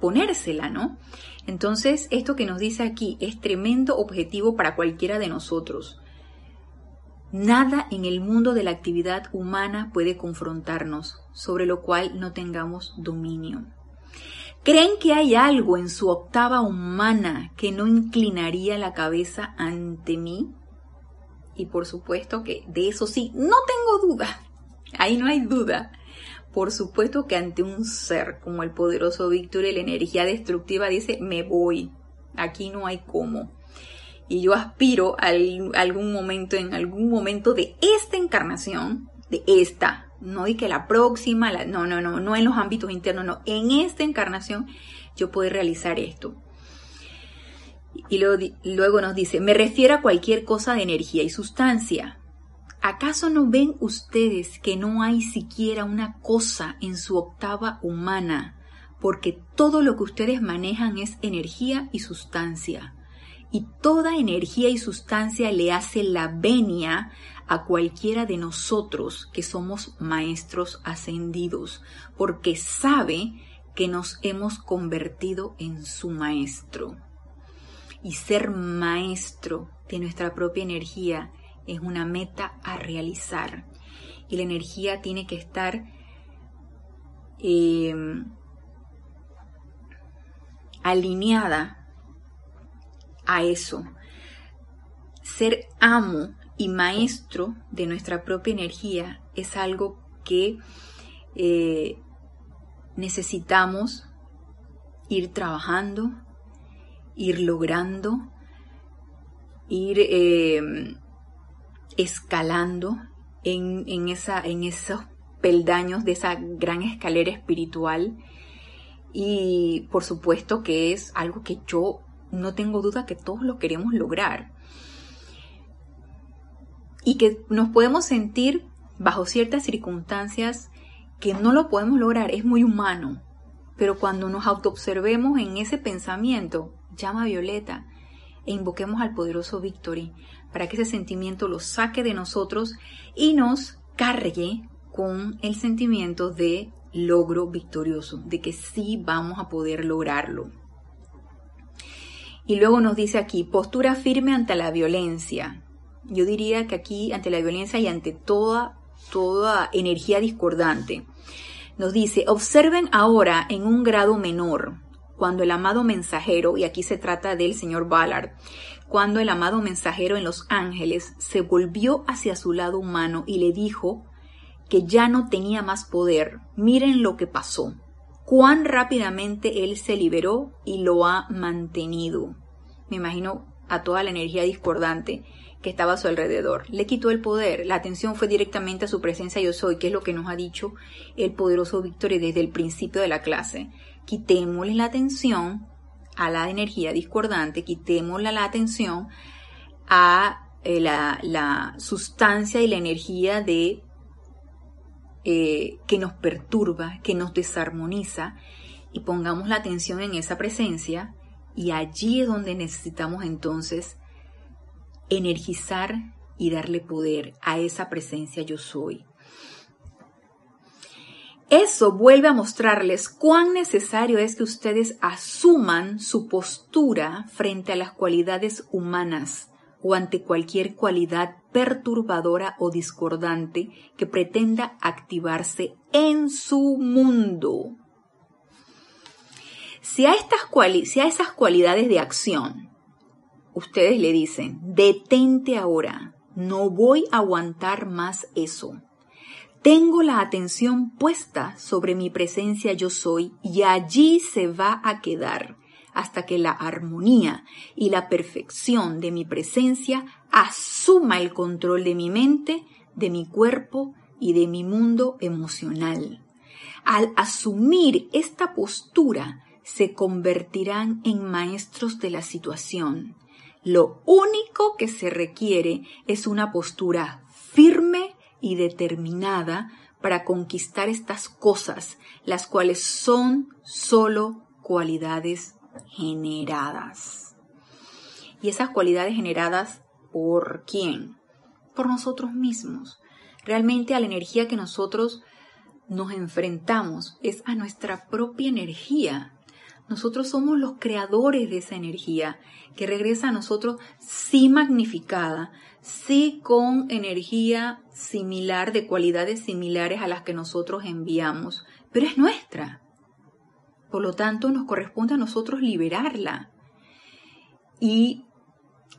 ponérsela, ¿no? Entonces, esto que nos dice aquí es tremendo objetivo para cualquiera de nosotros. Nada en el mundo de la actividad humana puede confrontarnos, sobre lo cual no tengamos dominio. ¿Creen que hay algo en su octava humana que no inclinaría la cabeza ante mí? Y por supuesto que de eso sí, no tengo duda. Ahí no hay duda. Por supuesto que ante un ser como el poderoso Víctor la energía destructiva dice, me voy, aquí no hay cómo. Y yo aspiro a algún momento, en algún momento de esta encarnación, de esta, no de que la próxima, no, no, no, no en los ámbitos internos, no, en esta encarnación yo puedo realizar esto. Y luego, luego nos dice, me refiero a cualquier cosa de energía y sustancia, ¿Acaso no ven ustedes que no hay siquiera una cosa en su octava humana? Porque todo lo que ustedes manejan es energía y sustancia. Y toda energía y sustancia le hace la venia a cualquiera de nosotros que somos maestros ascendidos, porque sabe que nos hemos convertido en su maestro. Y ser maestro de nuestra propia energía es una meta a realizar y la energía tiene que estar eh, alineada a eso. Ser amo y maestro de nuestra propia energía es algo que eh, necesitamos ir trabajando, ir logrando, ir eh, escalando en, esa, en esos peldaños de esa gran escalera espiritual. Y por supuesto que es algo que yo no tengo duda que todos lo queremos lograr. Y que nos podemos sentir bajo ciertas circunstancias que no lo podemos lograr, es muy humano. Pero cuando nos autoobservemos en ese pensamiento, llama a Violeta e invoquemos al poderoso Victory para que ese sentimiento lo saque de nosotros y nos cargue con el sentimiento de logro victorioso, de que sí vamos a poder lograrlo. Y luego nos dice aquí, postura firme ante la violencia. Yo diría que aquí, ante la violencia y ante toda, toda energía discordante, nos dice, observen ahora en un grado menor, cuando el amado mensajero, y aquí se trata del señor Ballard, cuando el amado mensajero en Los Ángeles se volvió hacia su lado humano y le dijo que ya no tenía más poder. Miren lo que pasó. Cuán rápidamente él se liberó y lo ha mantenido. Me imagino a toda la energía discordante que estaba a su alrededor. Le quitó el poder. La atención fue directamente a su presencia yo soy, que es lo que nos ha dicho el poderoso Víctor desde el principio de la clase. Quitémosle la atención a la energía discordante, quitémosle la atención a eh, la, sustancia y la energía de eh, que nos perturba, que nos desarmoniza, y pongamos la atención en esa presencia, y allí es donde necesitamos entonces energizar y darle poder a esa presencia yo soy. Eso vuelve a mostrarles cuán necesario es que ustedes asuman su postura frente a las cualidades humanas o ante cualquier cualidad perturbadora o discordante que pretenda activarse en su mundo. Si a, estas si a esas cualidades de acción ustedes le dicen, detente ahora, no voy a aguantar más eso. Tengo la atención puesta sobre mi presencia yo soy y allí se va a quedar hasta que la armonía y la perfección de mi presencia asuma el control de mi mente, de mi cuerpo y de mi mundo emocional. Al asumir esta postura, se convertirán en maestros de la situación lo único que se requiere es una postura firme y determinada para conquistar estas cosas, las cuales son solo cualidades generadas. ¿Y esas cualidades generadas por quién? Por nosotros mismos. Realmente a la energía que nosotros nos enfrentamos es a nuestra propia energía. Nosotros somos los creadores de esa energía que regresa a nosotros sí magnificada, sí con energía similar, de cualidades similares a las que nosotros enviamos, pero es nuestra. Por lo tanto, nos corresponde a nosotros liberarla. Y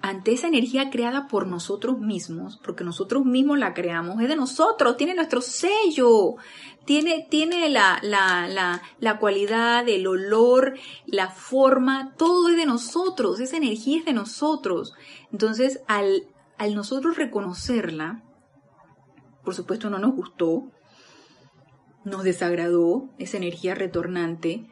ante esa energía creada por nosotros mismos, porque nosotros mismos la creamos, es de nosotros, tiene nuestro sello, tiene, tiene la, la, la, la cualidad, el olor, la forma, todo es de nosotros, esa energía es de nosotros. Entonces, al, al nosotros reconocerla, por supuesto no nos gustó, nos desagradó esa energía retornante,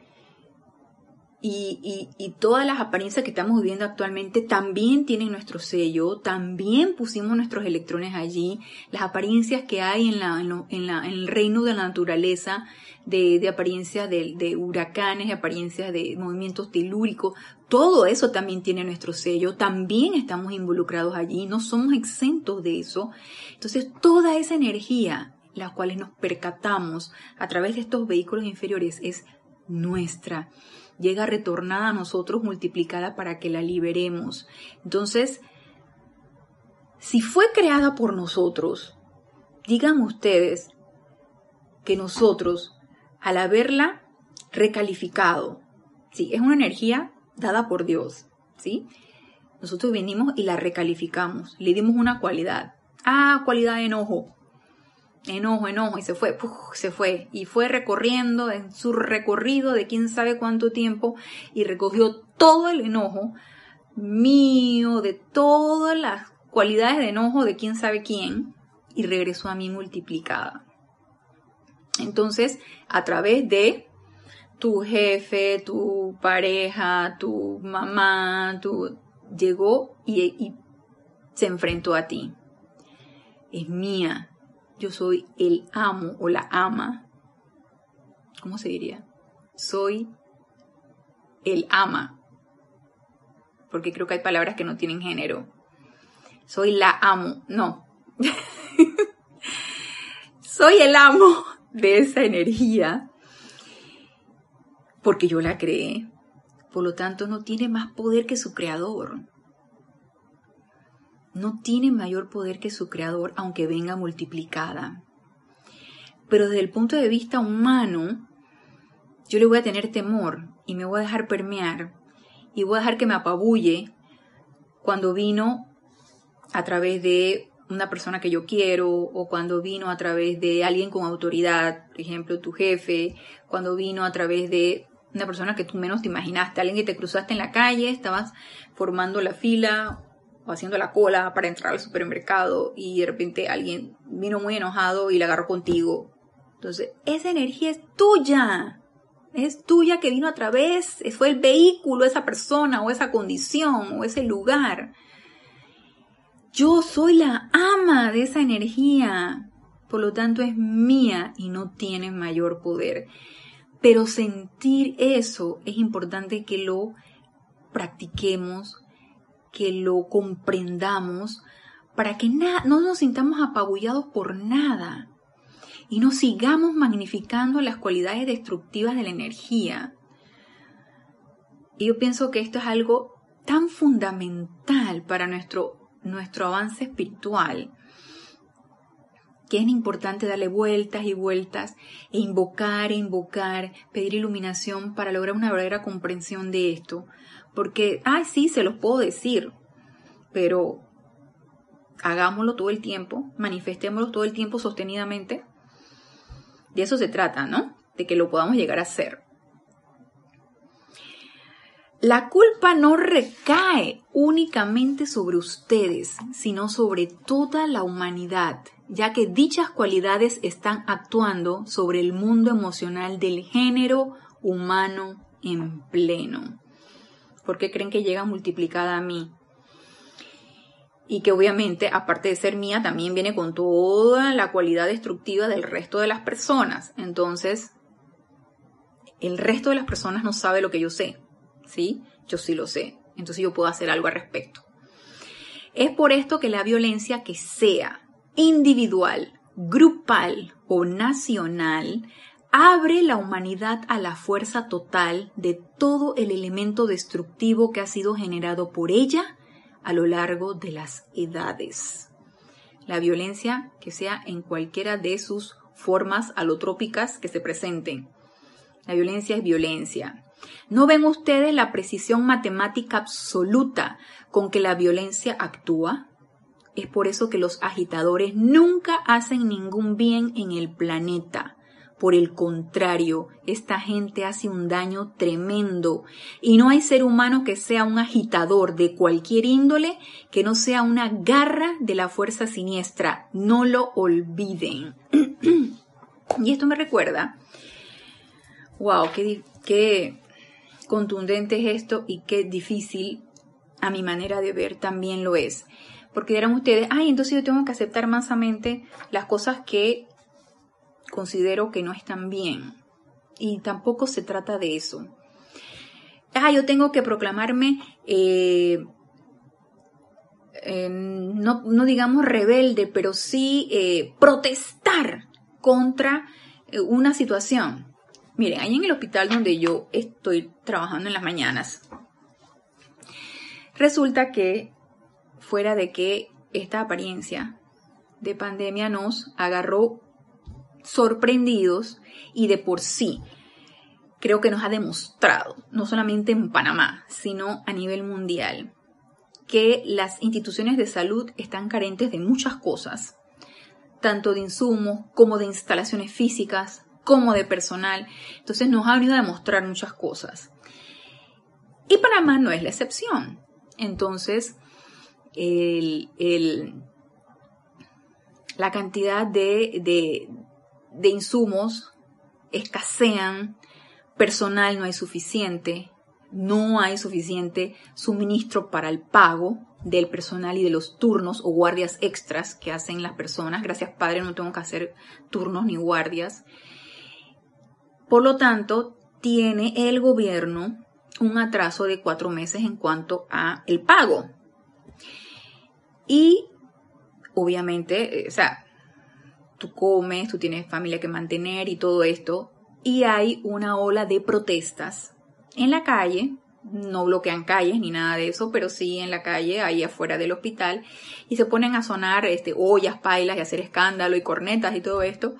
y, y, todas las apariencias que estamos viviendo actualmente también tienen nuestro sello, también pusimos nuestros electrones allí, las apariencias que hay en, la, en, la, en el reino de la naturaleza, de, de apariencias de, de, huracanes, de apariencias de movimientos telúricos, todo eso también tiene nuestro sello, también estamos involucrados allí, no somos exentos de eso. Entonces, toda esa energía, la cual nos percatamos a través de estos vehículos inferiores, es nuestra llega retornada a nosotros multiplicada para que la liberemos. Entonces, si fue creada por nosotros, digan ustedes que nosotros, al haberla recalificado, sí, es una energía dada por Dios, ¿sí? Nosotros venimos y la recalificamos, le dimos una cualidad. Ah, cualidad de enojo enojo, enojo, y se fue, se fue, y fue recorriendo en su recorrido de quién sabe cuánto tiempo, y recogió todo el enojo mío, de todas las cualidades de enojo de quién sabe quién, y regresó a mí multiplicada. Entonces, a través de tu jefe, tu pareja, tu mamá, tu llegó y, y se enfrentó a ti. Es mía, yo soy el amo o la ama. ¿Cómo se diría? Soy el ama. Porque creo que hay palabras que no tienen género. Soy la amo. No. soy el amo de esa energía. Porque yo la creé. Por lo tanto, no tiene más poder que su creador. No tiene mayor poder que su creador, aunque venga multiplicada. Pero desde el punto de vista humano, yo le voy a tener temor y me voy a dejar permear y voy a dejar que me apabulle cuando vino a través de una persona que yo quiero o cuando vino a través de alguien con autoridad, por ejemplo, tu jefe, cuando vino a través de una persona que tú menos te imaginaste, alguien que te cruzaste en la calle, estabas formando la fila o haciendo la cola para entrar al supermercado y de repente alguien vino muy enojado y la agarró contigo. Entonces, esa energía es tuya. Es tuya que vino a través, fue el vehículo, esa persona o esa condición o ese lugar. Yo soy la ama de esa energía, por lo tanto es mía y no tiene mayor poder. Pero sentir eso es importante que lo practiquemos, que lo comprendamos, para que no nos sintamos apabullados por nada y no sigamos magnificando las cualidades destructivas de la energía. Y yo pienso que esto es algo tan fundamental para nuestro nuestro avance espiritual, que es importante darle vueltas y vueltas e invocar e invocar, pedir iluminación para lograr una verdadera comprensión de esto. Porque, ay, sí, se los puedo decir, pero hagámoslo todo el tiempo, manifestémoslo todo el tiempo sostenidamente. De eso se trata, ¿no? De que lo podamos llegar a hacer. La culpa no recae únicamente sobre ustedes, sino sobre toda la humanidad, ya que dichas cualidades están actuando sobre el mundo emocional del género humano en pleno. ¿Por qué creen que llega multiplicada a mí? Y que obviamente, aparte de ser mía, también viene con toda la cualidad destructiva del resto de las personas. Entonces, el resto de las personas no sabe lo que yo sé. ¿sí? Yo sí lo sé, entonces yo puedo hacer algo al respecto. Es por esto que la violencia que sea individual, grupal o nacional abre la humanidad a la fuerza total de todo el elemento destructivo que ha sido generado por ella a lo largo de las edades. La violencia que sea en cualquiera de sus formas alotrópicas que se presenten. La violencia es violencia. ¿No ven ustedes la precisión matemática absoluta con que la violencia actúa? Es por eso que los agitadores nunca hacen ningún bien en el planeta. Por el contrario, esta gente hace un daño tremendo y no hay ser humano que sea un agitador de cualquier índole que no sea una garra de la fuerza siniestra. No lo olviden. y esto me recuerda, wow, qué, qué contundente es esto y qué difícil a mi manera de ver también lo es. Porque dirán ustedes, ay, entonces yo tengo que aceptar mansamente las cosas que considero que no están bien. Y tampoco se trata de eso. Ah, yo tengo que proclamarme, eh, no, no, digamos rebelde, pero sí eh, protestar contra eh, una situación. Miren, ahí en el hospital donde yo estoy trabajando en las mañanas, resulta que fuera de que esta apariencia de pandemia nos agarró sorprendidos y de por sí creo que nos ha demostrado, no solamente en Panamá, sino a nivel mundial, que las instituciones de salud están carentes de muchas cosas, tanto de insumos como de instalaciones físicas, como de personal. Entonces nos ha venido a demostrar muchas cosas. Y Panamá no es la excepción. Entonces, la cantidad de, de insumos escasean, personal no hay suficiente, no hay suficiente suministro para el pago del personal y de los turnos o guardias extras que hacen las personas. Gracias Padre, no tengo que hacer turnos ni guardias. Por lo tanto, tiene el gobierno un atraso de cuatro meses en cuanto a el pago. Y obviamente, eh, o sea, tú comes, tú tienes familia que mantener y todo esto, y hay una ola de protestas en la calle no bloquean calles ni nada de eso, pero sí en la calle, ahí afuera del hospital, y se ponen a sonar este, ollas, pailas y hacer escándalo y cornetas y todo esto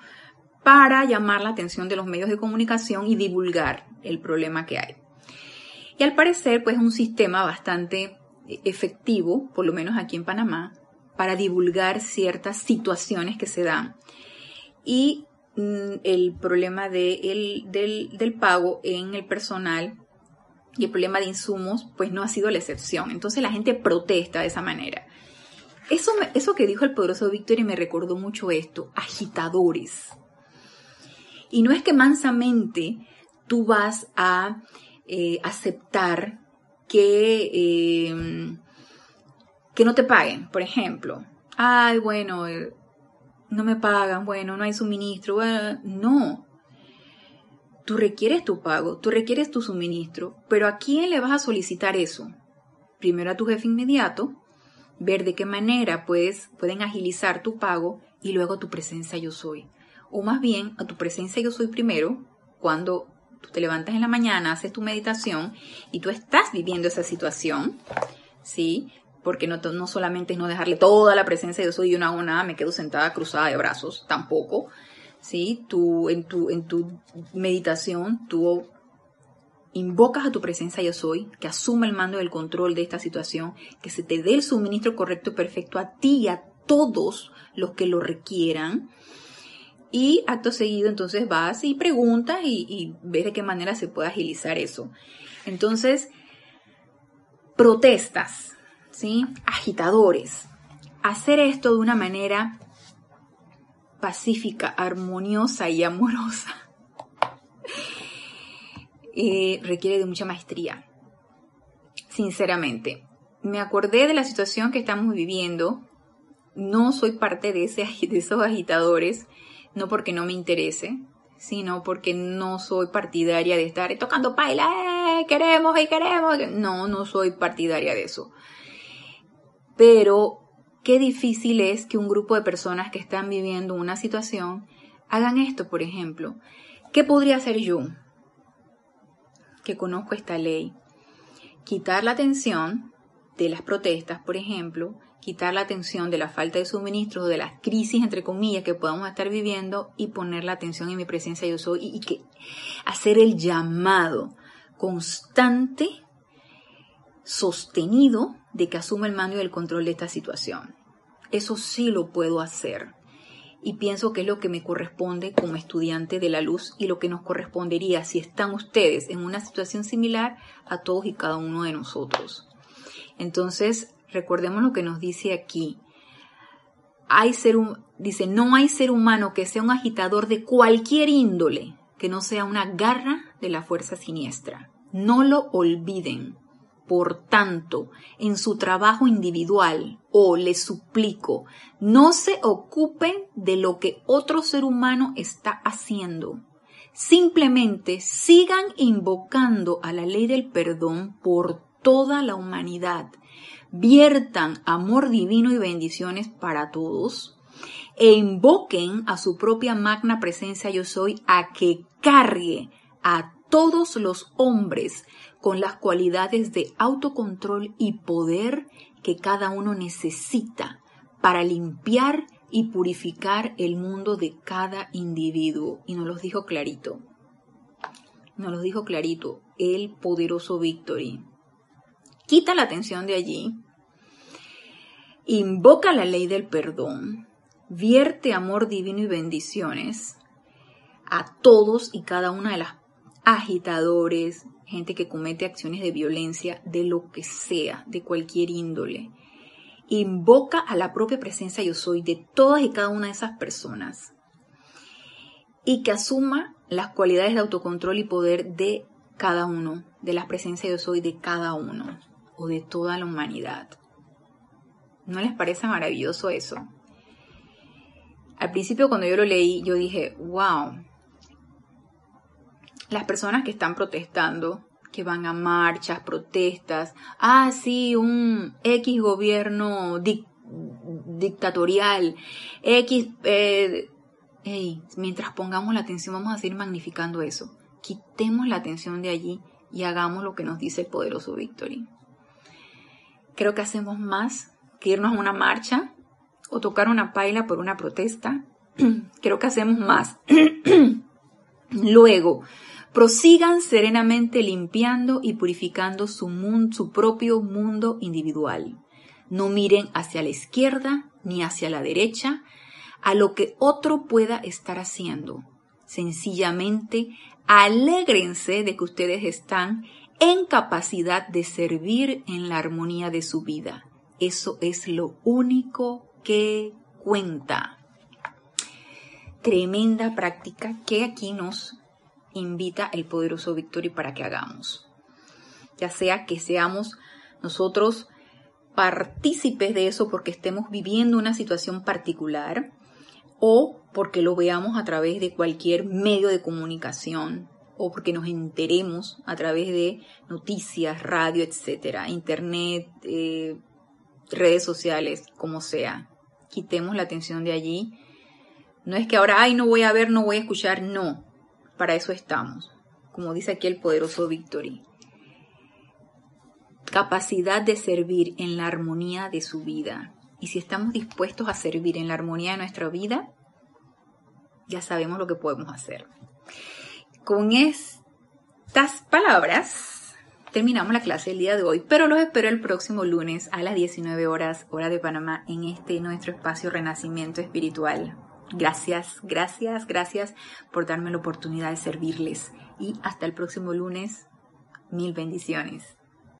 para llamar la atención de los medios de comunicación y divulgar el problema que hay. Y al parecer, pues es un sistema bastante efectivo, por lo menos aquí en Panamá, para divulgar ciertas situaciones que se dan. Y mm, el problema del, del pago en el personal y el problema de insumos, pues no ha sido la excepción. Entonces la gente protesta de esa manera. Eso, eso que dijo el poderoso Víctor y me recordó mucho esto, agitadores. Y no es que mansamente tú vas a eh, aceptar que, eh, que no te paguen, por ejemplo. Ay, bueno, eh, no me pagan, bueno, no hay suministro. no, Tú requieres tu pago, tú requieres tu suministro, pero ¿a quién le vas a solicitar eso? Primero a tu jefe inmediato, ver de qué manera puedes, pueden agilizar tu pago y luego a tu presencia yo soy. O más bien a tu presencia yo soy primero, cuando tú te levantas en la mañana, haces tu meditación y tú estás viviendo esa situación, ¿sí? Porque no, no solamente es no dejarle toda la presencia yo soy y una a una me quedo sentada cruzada de brazos, tampoco, ¿sí? Tú, en, tu, en tu meditación, tú invocas a tu presencia yo soy, que asuma el mando del control de esta situación, que se te dé el suministro correcto, perfecto a ti y a todos los que lo requieran. Y acto seguido entonces vas y preguntas y, y ves de qué manera se puede agilizar eso. Entonces, protestas, ¿sí? Agitadores. Hacer esto de una manera pacífica, armoniosa y amorosa, eh, requiere de mucha maestría. Sinceramente, me acordé de la situación que estamos viviendo. No soy parte de, esos agitadores, no porque no me interese, sino porque no soy partidaria de estar tocando paila, eh, queremos y queremos. No, no soy partidaria de eso. Pero qué difícil es que un grupo de personas que están viviendo una situación hagan esto, por ejemplo. ¿Qué podría hacer yo? Que conozco esta ley. Quitar la atención de las protestas, por ejemplo, quitar la atención de la falta de suministros, de las crisis, entre comillas, que podamos estar viviendo y poner la atención en mi presencia yo soy y, y que hacer el llamado constante, sostenido de que asuma el mando y el control de esta situación. Eso sí lo puedo hacer. Y pienso que es lo que me corresponde como estudiante de la luz y lo que nos correspondería si están ustedes en una situación similar a todos y cada uno de nosotros. Entonces, recordemos lo que nos dice aquí. Hay dice, no hay ser humano que sea un agitador de cualquier índole, que no sea una garra de la fuerza siniestra. No lo olviden. Por tanto, en su trabajo individual, o les suplico, no se ocupen de lo que otro ser humano está haciendo. Simplemente sigan invocando a la ley del perdón por toda la humanidad. Viertan amor divino y bendiciones para todos e invoquen a su propia magna presencia yo soy a que cargue a todos los hombres con las cualidades de autocontrol y poder que cada uno necesita para limpiar y purificar el mundo de cada individuo. Y nos lo dijo clarito. Nos lo dijo clarito el poderoso Victory. Quita la atención de allí. Invoca la ley del perdón. Vierte amor divino y bendiciones a todos y cada una de las agitadores, gente que comete acciones de violencia, de lo que sea, de cualquier índole. Invoca a la propia presencia yo soy de todas y cada una de esas personas. Y que asuma las cualidades de autocontrol y poder de cada uno, de la presencia yo soy de cada uno o de toda la humanidad. ¿No les parece maravilloso eso? Al principio cuando yo lo leí, yo dije, wow, las personas que están protestando, que van a marchas, protestas, ah, sí, un X gobierno dictatorial, X... Eh, mientras pongamos la atención vamos a seguir magnificando eso. Quitemos la atención de allí y hagamos lo que nos dice el poderoso Victory. Creo que hacemos más que irnos a una marcha o tocar una paila por una protesta. Creo que hacemos más. Luego, prosigan serenamente limpiando y purificando su, mundo, su propio mundo individual. No miren hacia la izquierda ni hacia la derecha a lo que otro pueda estar haciendo. Sencillamente, alégrense de que ustedes están en capacidad de servir en la armonía de su vida. Eso es lo único que cuenta. Tremenda práctica que aquí nos invita el poderoso Victory para que hagamos. Ya sea que seamos nosotros partícipes de eso porque estemos viviendo una situación particular o porque lo veamos a través de cualquier medio de comunicación o porque nos enteremos a través de noticias, radio, etcétera, internet, eh, redes sociales, como sea. Quitemos la atención de allí. No es que ahora, ay, no voy a ver, no voy a escuchar, no. Para eso estamos. Como dice aquí el poderoso Victory. Capacidad de servir en la armonía de su vida. Y si estamos dispuestos a servir en la armonía de nuestra vida, ya sabemos lo que podemos hacer. Con estas palabras terminamos la clase del día de hoy, pero los espero el próximo lunes a las 19 horas, hora de Panamá, en este nuestro espacio Renacimiento Espiritual. Gracias, gracias, gracias por darme la oportunidad de servirles. Y hasta el próximo lunes, mil bendiciones.